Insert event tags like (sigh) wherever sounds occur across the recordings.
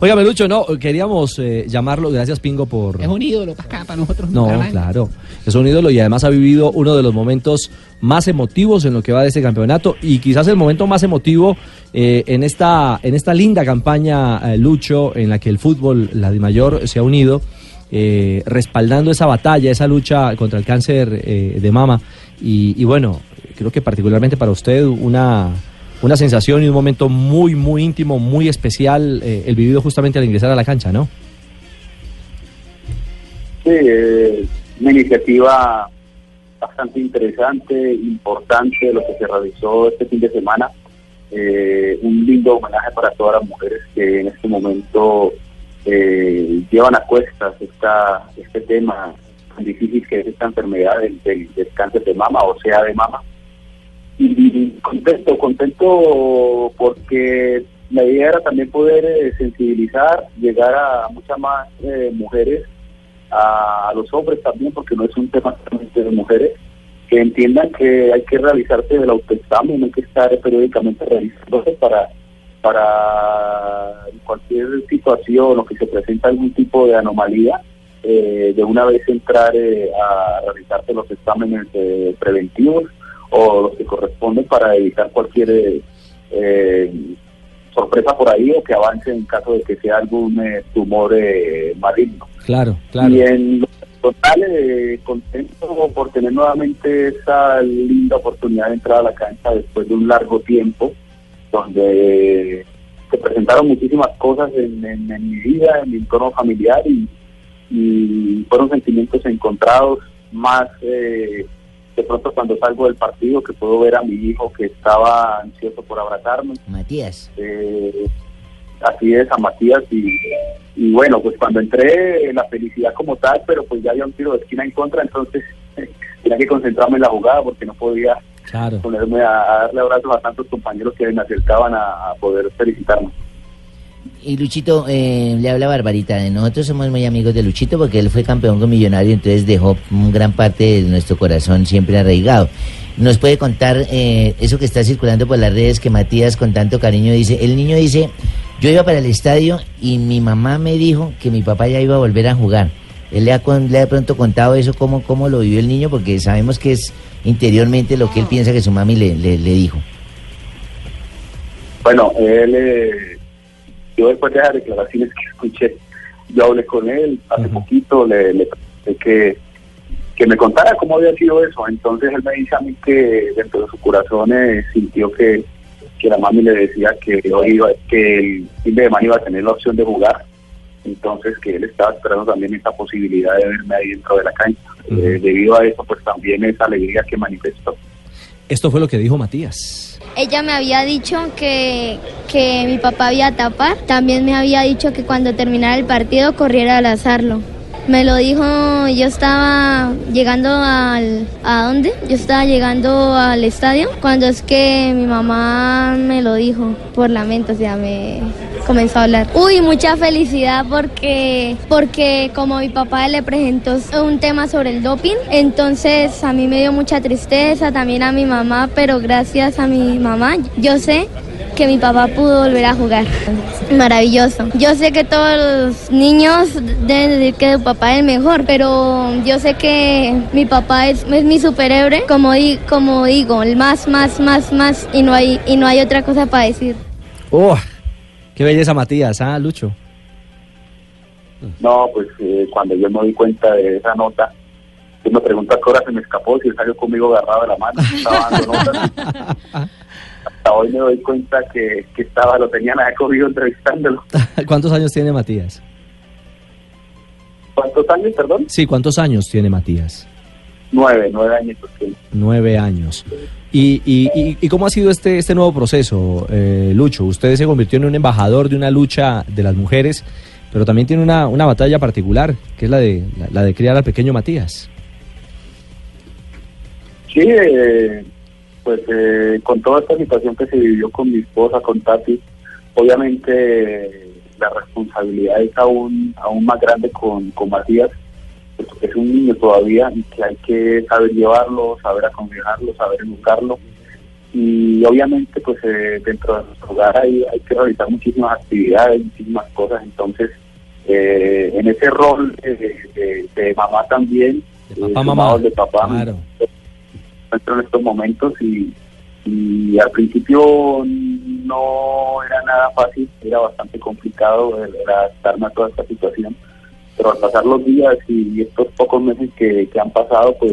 Oiga, Melucho, no, queríamos eh, llamarlo, gracias Pingo por... Es un ídolo para acá, para nosotros. No, Bucaramanga. claro, es un ídolo y además ha vivido uno de los momentos más emotivos en lo que va de este campeonato y quizás el momento más emotivo eh, en, esta, en esta linda campaña, eh, Lucho, en la que el fútbol, la de mayor, se ha unido, eh, respaldando esa batalla, esa lucha contra el cáncer eh, de mama y, y bueno, creo que particularmente para usted una... Una sensación y un momento muy, muy íntimo, muy especial, eh, el vivido justamente al ingresar a la cancha, ¿no? Sí, eh, una iniciativa bastante interesante, importante lo que se realizó este fin de semana. Eh, un lindo homenaje para todas las mujeres que en este momento eh, llevan a cuestas esta, este tema tan difícil que es esta enfermedad del, del- del cáncer de mama, o sea, de mama. Y contento, contento porque la idea era también poder eh, sensibilizar, llegar a muchas más eh, mujeres a, los hombres también, porque no es un tema solamente de mujeres, que entiendan que hay que realizarse el autoexamen, hay que estar periódicamente realizándose para, para cualquier situación o que se presenta algún tipo de anomalía, eh, de una vez entrar eh, a realizarse los exámenes eh, preventivos o los que corresponden para evitar cualquier eh, sorpresa por ahí o que avance en caso de que sea algún eh, tumor eh, maligno. Claro, claro. Y en lo total, eh, contento por tener nuevamente esa linda oportunidad de entrar a la cancha después de un largo tiempo, donde se presentaron muchísimas cosas en, en- en mi vida, en mi entorno familiar y, y fueron sentimientos encontrados, más eh, de pronto cuando salgo del partido que puedo ver a mi hijo que estaba ansioso por abrazarme Matías. eh, así es, a Matías y, y bueno, pues cuando entré la felicidad como tal, pero pues ya había un tiro de esquina en contra, entonces (laughs) tenía que concentrarme en la jugada porque no podía Claro. ponerme a, a darle abrazos a tantos compañeros que me acercaban a, a poder felicitarme. Y Luchito, eh, le habla Barbarita. Nosotros somos muy amigos de Luchito porque él fue campeón con Millonario, entonces dejó gran parte de nuestro corazón siempre arraigado. ¿Nos puede contar eh, eso que está circulando por las redes que Matías con tanto cariño dice? El niño dice, yo iba para el estadio y mi mamá me dijo que mi papá ya iba a volver a jugar. Él le ha, le ha pronto contado eso, cómo, cómo lo vivió el niño, porque sabemos que es interiormente lo que él piensa que su mami le, le, le dijo. Bueno, él, eh, yo después de las declaraciones que escuché, yo hablé con él hace poquito, le, le pregunté que, que me contara cómo había sido eso. Entonces él me dice a mí que dentro de su corazón eh, sintió que, que la mami le decía que hoy iba, que el fin de semana iba a tener la opción de jugar. Entonces que él estaba esperando también esa posibilidad de verme ahí dentro de la cancha. Eh, debido a eso, pues también esa alegría que manifestó. Esto fue lo que dijo Matías. Ella me había dicho que, que mi papá había tapar. También me había dicho que cuando terminara el partido corriera a abrazarlo. Me lo dijo, yo estaba llegando al... ¿A dónde? Yo estaba llegando al estadio cuando es que mi mamá me lo dijo por la mente, o sea, me comenzó a hablar. Uy, mucha felicidad porque, porque como mi papá le presentó un tema sobre el doping, entonces a mí me dio mucha tristeza, también a mi mamá, pero gracias a mi mamá yo sé que mi papá pudo volver a jugar. Maravilloso. Yo sé que todos los niños deben decir que su papá es el mejor, pero yo sé que mi papá es, es mi superhéroe, como, di- como digo, el más, más, más, más, y no hay, y no hay otra cosa para decir. ¡Oh! ¡Qué belleza, Matías! ¿Ah, Lucho? No, pues eh, cuando yo me di cuenta de esa nota, yo me pregunto a qué hora se me escapó, si él salió conmigo agarrado de la mano, estaba dando notas. Hasta hoy me doy cuenta que, que estaba, lo tenían ahí (laughs) cogido entrevistándolo. (laughs) ¿Cuántos años tiene Matías? ¿Cuántos años, perdón? Sí, ¿cuántos años tiene Matías? Nueve, nueve años. Nueve años. ¿Y, y, y, y cómo ha sido este, este nuevo proceso, eh, Lucho? Usted se convirtió en un embajador de una lucha de las mujeres, pero también tiene una, una batalla particular, que es la de, la, la de criar al pequeño Matías. Sí, eh, pues eh, con toda esta situación que se vivió con mi esposa, con Tati, obviamente la responsabilidad es aún, aún más grande con, con Matías, es un niño todavía y que hay que saber llevarlo, saber aconsejarlo, saber educarlo y obviamente pues eh, dentro de nuestro hogar hay, hay que realizar muchísimas actividades, muchísimas cosas, entonces eh, en ese rol de, de, mamá también, de papá, mamá. de papá, claro. en estos momentos y, y al principio no era nada fácil, era bastante complicado adaptarme a toda esta situación, pero al pasar los días y estos pocos meses que, que han pasado, pues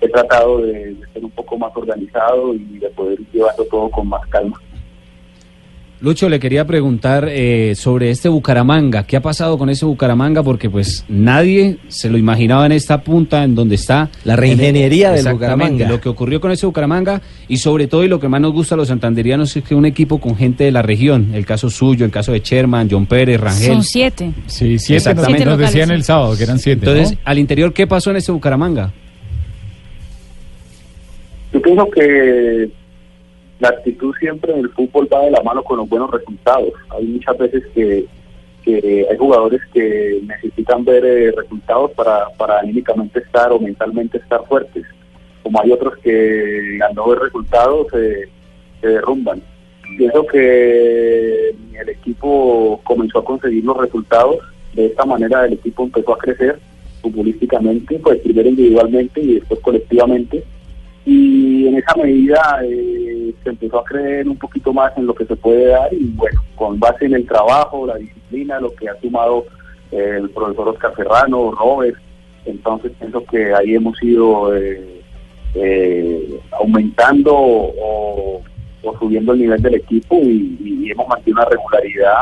he tratado de, ser un poco más organizado y de poder llevarlo todo con más calma. Lucho, le quería preguntar eh, sobre este Bucaramanga. ¿Qué ha pasado con ese Bucaramanga? Porque pues nadie se lo imaginaba en esta punta en donde está. La reingeniería del Bucaramanga. Lo que ocurrió con ese Bucaramanga y sobre todo y lo que más nos gusta a los santanderianos es que un equipo con gente de la región. El caso suyo, el caso de Sherman, John Pérez, Rangel. Son siete. Sí, siete. Exactamente. Nos decían el sábado que eran siete. Entonces, al interior, ¿qué pasó en ese Bucaramanga? Yo pienso que la actitud siempre en el fútbol va de la mano con los buenos resultados. Hay muchas veces que, hay jugadores que necesitan ver eh, resultados para, para anímicamente estar o mentalmente estar fuertes, como hay otros que al no ver resultados se derrumban. Pienso que el equipo comenzó a conseguir los resultados, de esta manera el equipo empezó a crecer futbolísticamente, pues primero individualmente y después colectivamente y en esa medida eh, se empezó a creer un poquito más en lo que se puede dar y bueno, con base en el trabajo, la disciplina, lo que ha sumado eh, el profesor Oscar Ferrano, Robert, entonces pienso que ahí hemos ido eh, aumentando o, subiendo el nivel del equipo y, hemos mantenido una regularidad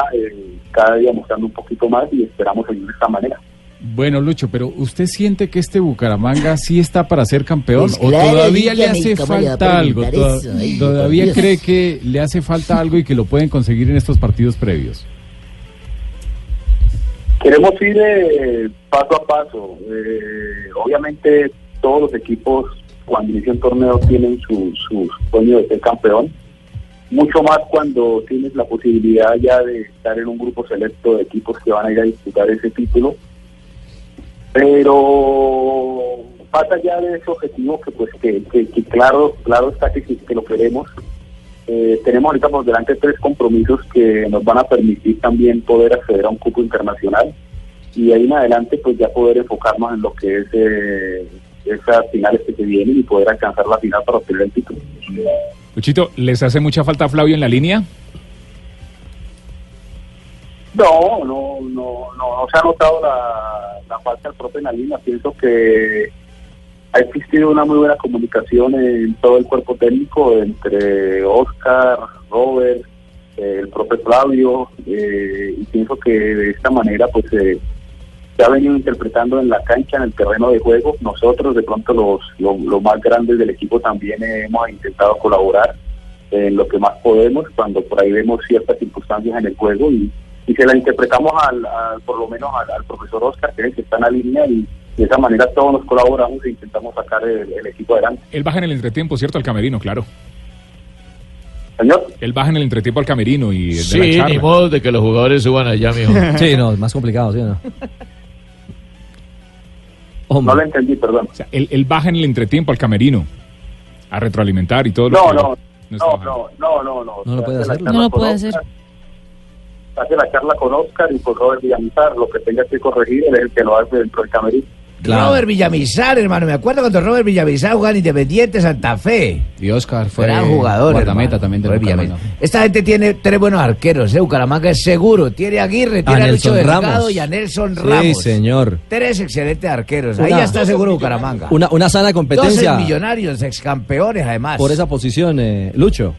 cada día mostrando un poquito más y esperamos seguir de esta manera. Bueno, Lucho, pero ¿usted siente que este Bucaramanga sí está para ser campeón? Pues ¿O todavía le hace falta algo? ¿Todavía cree que le hace falta algo y que lo pueden conseguir en estos partidos previos? Queremos ir eh, paso a paso. Eh, obviamente todos los equipos cuando inicia un torneo tienen su, su sueño de ser campeón. Mucho más cuando tienes la posibilidad ya de estar en un grupo selecto de equipos que van a ir a disputar ese título pero pasa allá de ese objetivo que pues que, claro claro está que, que lo queremos eh, tenemos ahorita por delante tres compromisos que nos van a permitir también poder acceder a un cupo internacional y ahí en adelante pues ya poder enfocarnos en lo que es eh, esas finales que se vienen y poder alcanzar la final para obtener el título. Luchito, ¿les hace mucha falta Flavio en la línea? No, no, no, no, se ha notado la, la falta del la línea. Pienso que ha existido una muy buena comunicación en todo el cuerpo técnico entre Oscar, Robert, el propio Flavio, eh, y pienso que de esta manera pues se ha venido interpretando en la cancha, en el terreno de juego. Nosotros de pronto los, los más grandes del equipo también hemos intentado colaborar en lo que más podemos cuando por ahí vemos ciertas circunstancias en el juego y y se la interpretamos al, por lo menos al, profesor Oscar, que es el que está en la línea y de esa manera todos nos colaboramos e intentamos sacar el, equipo adelante. Él baja en el entretiempo, ¿cierto? Al camerino, claro. Señor. Él baja en el entretiempo al camerino y de sí, la ni modo de que los jugadores suban allá, mijo. (laughs) sí, no, es más complicado, ¿sí o no? No lo entendí, perdón. O sea, él, baja en el entretiempo al camerino a retroalimentar y todo no, lo no, no, no, no, no, no, no, lo puede hacer. No lo puede hacer hace la charla con Oscar y con Robert Villamizar, lo que tenga que corregir él es el que lo hace dentro del camerino. Robert Villamizar, hermano, me acuerdo cuando Robert Villamizar jugaba en Independiente Santa Fe. Y Oscar fue gran jugador, guardameta también de Villamizar. Esta gente tiene tres buenos arqueros, ¿eh? Bucaramanga es seguro. Tiene a Aguirre, tiene a, Lucho Delgado y a Nelson Ramos. Sí, señor. Tres excelentes arqueros. Ahí ya está seguro Bucaramanga. Una, una sana competencia. Dos millonarios, ex campeones además. Por esa posición, eh, Lucho.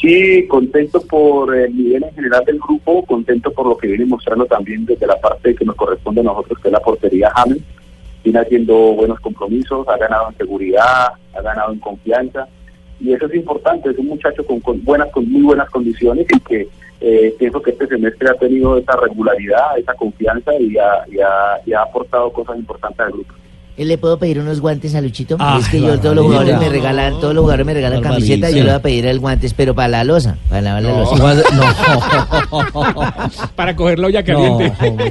Sí, contento por el nivel en general del grupo, contento por lo que viene mostrando también desde la parte que nos corresponde a nosotros, que es la portería James. Viene haciendo buenos compromisos, ha ganado en seguridad, ha ganado en confianza. Y eso es importante, es un muchacho con, buenas, con muy buenas condiciones y que eh, pienso que este semestre ha tenido esa regularidad, esa confianza y ha, y ha, y ha aportado cosas importantes al grupo. ¿Le puedo pedir unos guantes a Luchito? Ah, es que yo todos los jugadores me regalan, todos los jugadores me regalan Barbarita. camiseta, yo le voy a pedir el guantes, pero para la losa, para lavar la losa. Igual- no. (laughs) Para cogerlo ya No,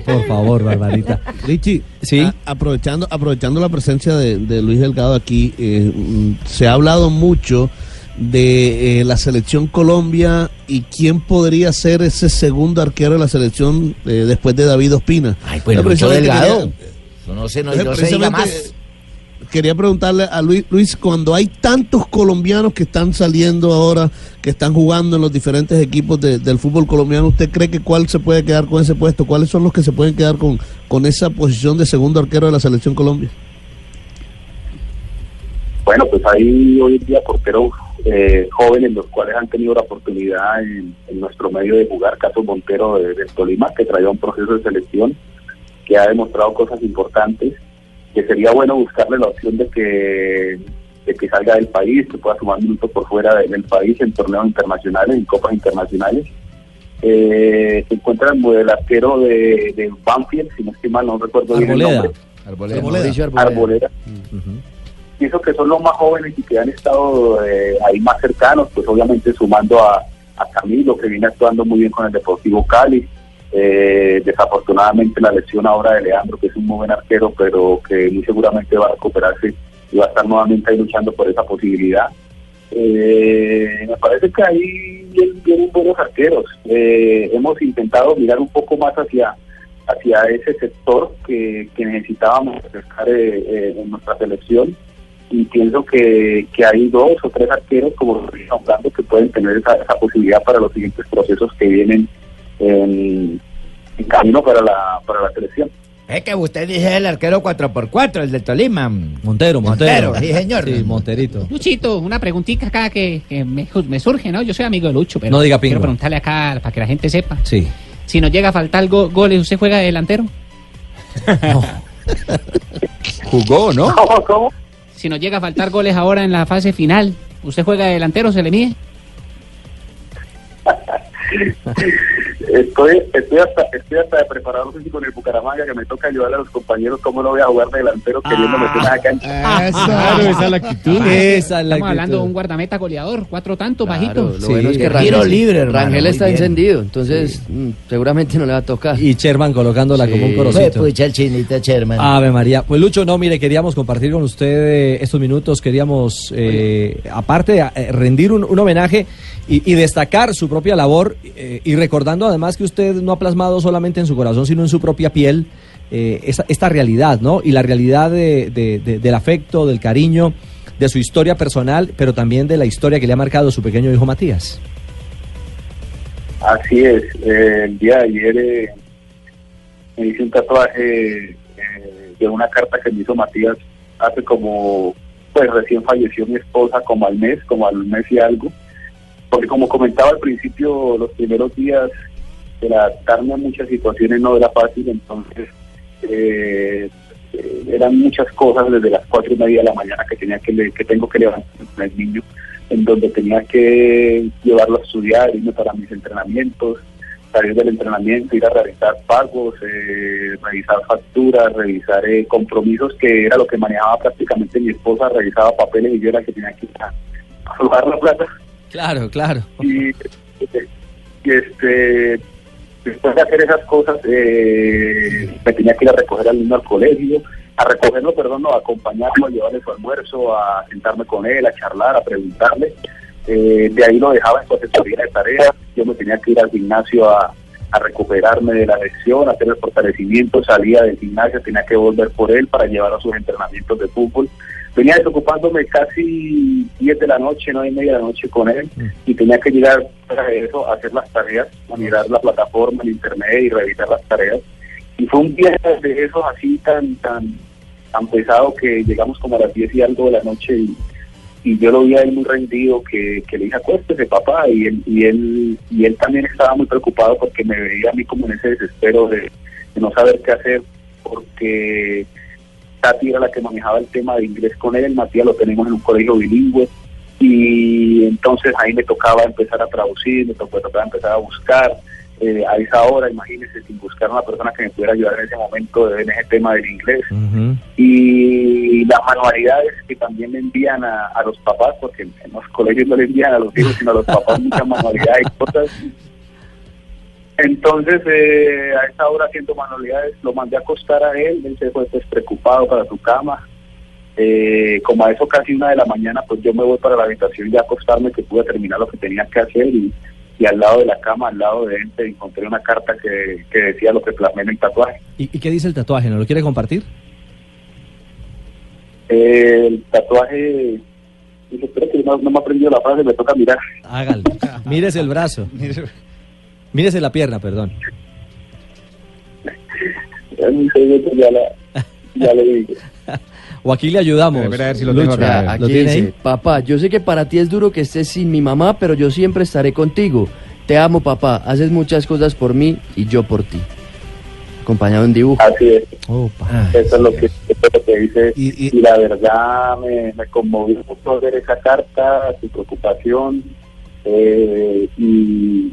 por favor, Barbarita. Richie, Sí. a- aprovechando, aprovechando la presencia de, de Luis Delgado aquí, eh, mm, se ha hablado mucho de eh, la selección Colombia y quién podría ser ese segundo arquero de la selección eh, después de David Ospina. Ay, pues Lucho Delgado. quería- No se, no, Entonces, no se diga precisamente, más. Quería preguntarle a Luis, Luis, cuando hay tantos colombianos que están saliendo ahora, que están jugando en los diferentes equipos de- del fútbol colombiano, ¿usted cree que cuál se puede quedar con ese puesto? ¿Cuáles son los que se pueden quedar con, con esa posición de segundo arquero de la selección Colombia? Bueno, pues hay hoy en día porteros eh, jóvenes los cuales han tenido la oportunidad en, en nuestro medio de jugar, caso Montero de, del Tolima, que traía un proceso de selección, que ha demostrado cosas importantes, que sería bueno buscarle la opción de que de que salga del país, que pueda sumar minutos por fuera de- del país en torneos internacionales, en copas internacionales. Eh, se encuentra el arquero de, de Banfield, si no estoy mal, no recuerdo bien el Arboleda. nombre. Arboleda. Arboleda. Arboleda. Arboleda. Pienso que son los más jóvenes y que han estado eh, ahí más cercanos, pues obviamente sumando a, a Camilo, que viene actuando muy bien con el Deportivo Cali. Eh, desafortunadamente la lesión ahora de Leandro, que es un muy buen arquero, pero que muy seguramente va a recuperarse y va a estar nuevamente ahí luchando por esa posibilidad. Eh, me parece que ahí vienen, buenos arqueros. Eh, hemos intentado mirar un poco más hacia hacia ese sector que, que necesitábamos refrescar eh, eh, en nuestra selección y pienso que, que hay dos o tres arqueros, como hablando, que pueden tener esa, esa posibilidad para los siguientes procesos que vienen en, en camino para la, para la selección. Es que usted dice el arquero 4x4, el de Tolima. Montero, Montero. Montero, sí, señor. Sí, Monterito. Luchito, una preguntita acá que, que me, me surge, ¿no? Yo soy amigo de Lucho, pero No diga pingo. quiero preguntarle acá para que la gente sepa. Sí. Si nos llega a faltar go- goles, ¿usted juega de delantero? (laughs) Jugó, ¿no? (laughs) ¿Cómo? ¿Cómo? Si nos llega a faltar goles ahora en la fase final, ¿usted juega de delantero, se le mide? (laughs) Estoy, estoy, hasta, estoy hasta de preparado con el Bucaramanga que me toca ayudar a los compañeros cómo no voy a jugar de delantero queriendo meter a la cancha. Claro, esa es la actitud. Esa es la Estamos actitud. hablando de un guardameta goleador, cuatro tantos, Claro, bajito. lo Sí, bueno es que el Rangel, tiro libre, hermano, Rangel está bien. encendido, entonces mm, seguramente no le va a tocar. Y Sherman colocándola Sí. como un Pues, corocito. pucha, el chinito Sherman. Ave María. Pues Lucho, no, mire, queríamos compartir con usted eh, estos minutos, queríamos, eh, aparte, eh, rendir un, un homenaje y, y destacar su propia labor eh, y recordando además que usted no ha plasmado solamente en su corazón, sino en su propia piel eh, esta realidad, ¿no? Y la realidad de- de- de- del afecto, del cariño, de su historia personal, pero también de la historia que le ha marcado su pequeño hijo Matías. Así es, eh, el día de ayer eh, me hice un tatuaje de una carta que me hizo Matías hace como, pues recién falleció mi esposa como al mes, como al mes y algo, porque como comentaba al principio, los primeros días el adaptarme a muchas situaciones no era fácil, entonces eh, eh, eran muchas cosas desde las cuatro y media de la mañana que tenía que, que tengo que levantar con el niño en donde tenía que llevarlo a estudiar, irme para mis entrenamientos, salir del entrenamiento, ir a realizar pagos, eh, revisar facturas, revisar eh, compromisos, que era lo que manejaba prácticamente mi esposa, revisaba papeles y yo era que tenía que ir a, a la plata. Claro, claro. Y, este después de hacer esas cosas eh, me tenía que ir a recoger al niño al colegio a recogerlo perdón no a acompañarlo a llevarle su almuerzo a sentarme con él a charlar a preguntarle. Eh, de ahí lo dejaba en su asesoría de tareas. Yo me tenía que ir al gimnasio a, a recuperarme de la lesión a hacer el fortalecimiento salía del gimnasio tenía que volver por él para llevar a sus entrenamientos de fútbol venía desocupándome casi 10 de la noche, 9 y media de la noche con él y tenía que llegar para eso a hacer las tareas, a mirar la plataforma en internet y revisar las tareas. Y fue un día de esos así tan tan tan pesado que llegamos como a las 10 y algo de la noche y, y yo lo vi a él muy rendido que, que le dije acuéstese papá y él, y él y él también estaba muy preocupado porque me veía a mí como en ese desespero de, de no saber qué hacer porque Tati era la que manejaba el tema de inglés con él, Matías lo tenemos en un colegio bilingüe y entonces ahí me tocaba empezar a traducir, me tocaba, tocaba empezar a buscar eh, a esa hora, imagínense, sin buscar una persona que me pudiera ayudar en ese momento en ese tema del inglés. Y las manualidades que también le envían a, a, los papás, porque en los colegios no le envían a los hijos, sino a los papás muchas manualidades y cosas. Entonces, eh, a esa hora haciendo manualidades, lo mandé a acostar a él, él se fue pues, preocupado para su cama. Eh, como a eso casi una de la mañana, pues yo me voy para la habitación y a acostarme, que pude terminar lo que tenía que hacer y, y al lado de la cama, al lado de él, encontré una carta que, que decía lo que plasmé en el tatuaje. ¿Y, ¿Y, qué dice el tatuaje? ¿No lo quiere compartir? Eh, el tatuaje... Dice, espera que no, no me ha aprendido la frase, me toca mirar. Hágalo. (laughs) Mírese el brazo. Mírese la pierna, perdón. (laughs) ya, la, ya le digo. O aquí le ayudamos. A ver si lo tengo acá. Aquí dice, papá, yo sé que para ti es duro que estés sin mi mamá, pero yo siempre estaré contigo. Te amo, papá. Haces muchas cosas por mí y yo por ti. Acompañado en dibujo. Así es. eso, es lo que, eso es lo que dice. Y, y, la verdad me, me conmovió mucho ver esa carta, su preocupación. Eh, y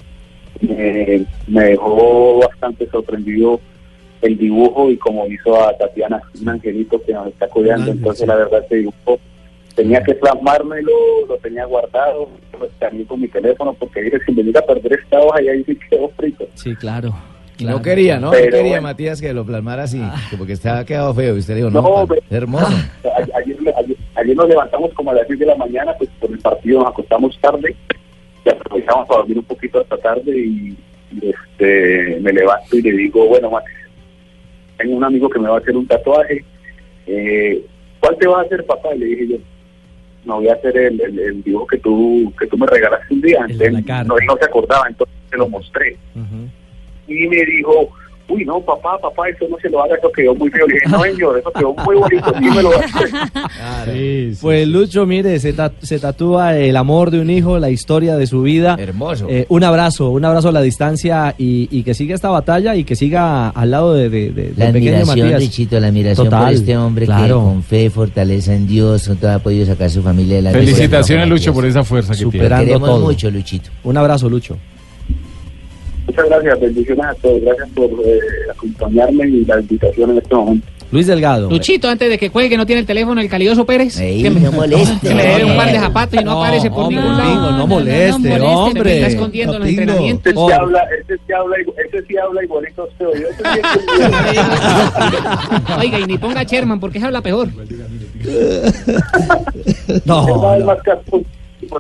me, me dejó bastante sorprendido el dibujo y como hizo a Tatiana, un angelito que nos está cuidando. Entonces, la verdad, ese dibujo tenía que plasmármelo, lo tenía guardado, lo escaneé con mi teléfono porque dije, si me llega a perder esta hoja, y ahí sí quedó frito. Sí, claro. Claro. No quería, ¿no? Pero, no quería Matías que lo plasmara así, ah. porque estaba quedado feo. Y usted dijo, no, no hermoso. Ayer, ayer, ayer, nos levantamos como a las 10 de la mañana, pues por el partido nos acostamos tarde, y aprovechamos para dormir un poquito hasta tarde y, y este me levanto y le digo, bueno, Matías, tengo un amigo que me va a hacer un tatuaje. Eh, ¿Cuál te va a hacer, papá? Y le dije yo, no voy a hacer el, el, el dibujo que tú que tú me regalaste un día. Entonces, no, no se acordaba, entonces se lo mostré. Uh -huh. Y me dijo, uy, no, papá, papá, eso no se lo haga, eso quedó muy feo. Le dije, no, señor, eso quedó muy bonito, sí me lo va a hacer. (laughs) Sí, sí, pues Lucho, mire, se, ta se, tatúa el amor de un hijo, la historia de su vida. Hermoso. Eh, un abrazo, un abrazo a la distancia y, y, que siga esta batalla y que siga al lado de, de, de La admiración, Richito, la admiración Total, por este hombre claro. que con fe, fortaleza en Dios, todo ha podido sacar su familia de la Felicitaciones, Lucho, por esa fuerza que Superando tiene. Queremos todo. mucho, Luchito. Un abrazo, Lucho. Muchas gracias, bendiciones a todos. Gracias por eh, acompañarme y la invitación en este momento. Luis Delgado. Luchito, antes de que cuelgue, no tiene el teléfono el calidoso Pérez. Ey, que me, no moleste. (laughs) que le dé un par de zapatos y no, no aparece por hombre, ningún lado. Pingo, no moleste, no, no, hombre. Se me está escondiendo en los entrenamientos. Ese sí habla, ese sí habla, ese sí habla igualito a usted. Sí (laughs) Oiga, y ni ponga Sherman, porque se habla peor. (laughs) No, no.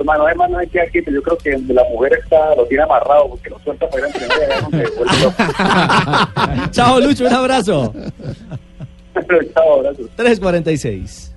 Hermano, además no hay que aquí, pero yo creo que la mujer está, lo tiene amarrado porque lo suelta para ir a. (laughs) Chao, Lucho, un abrazo. (laughs) Chao, abrazo. 346.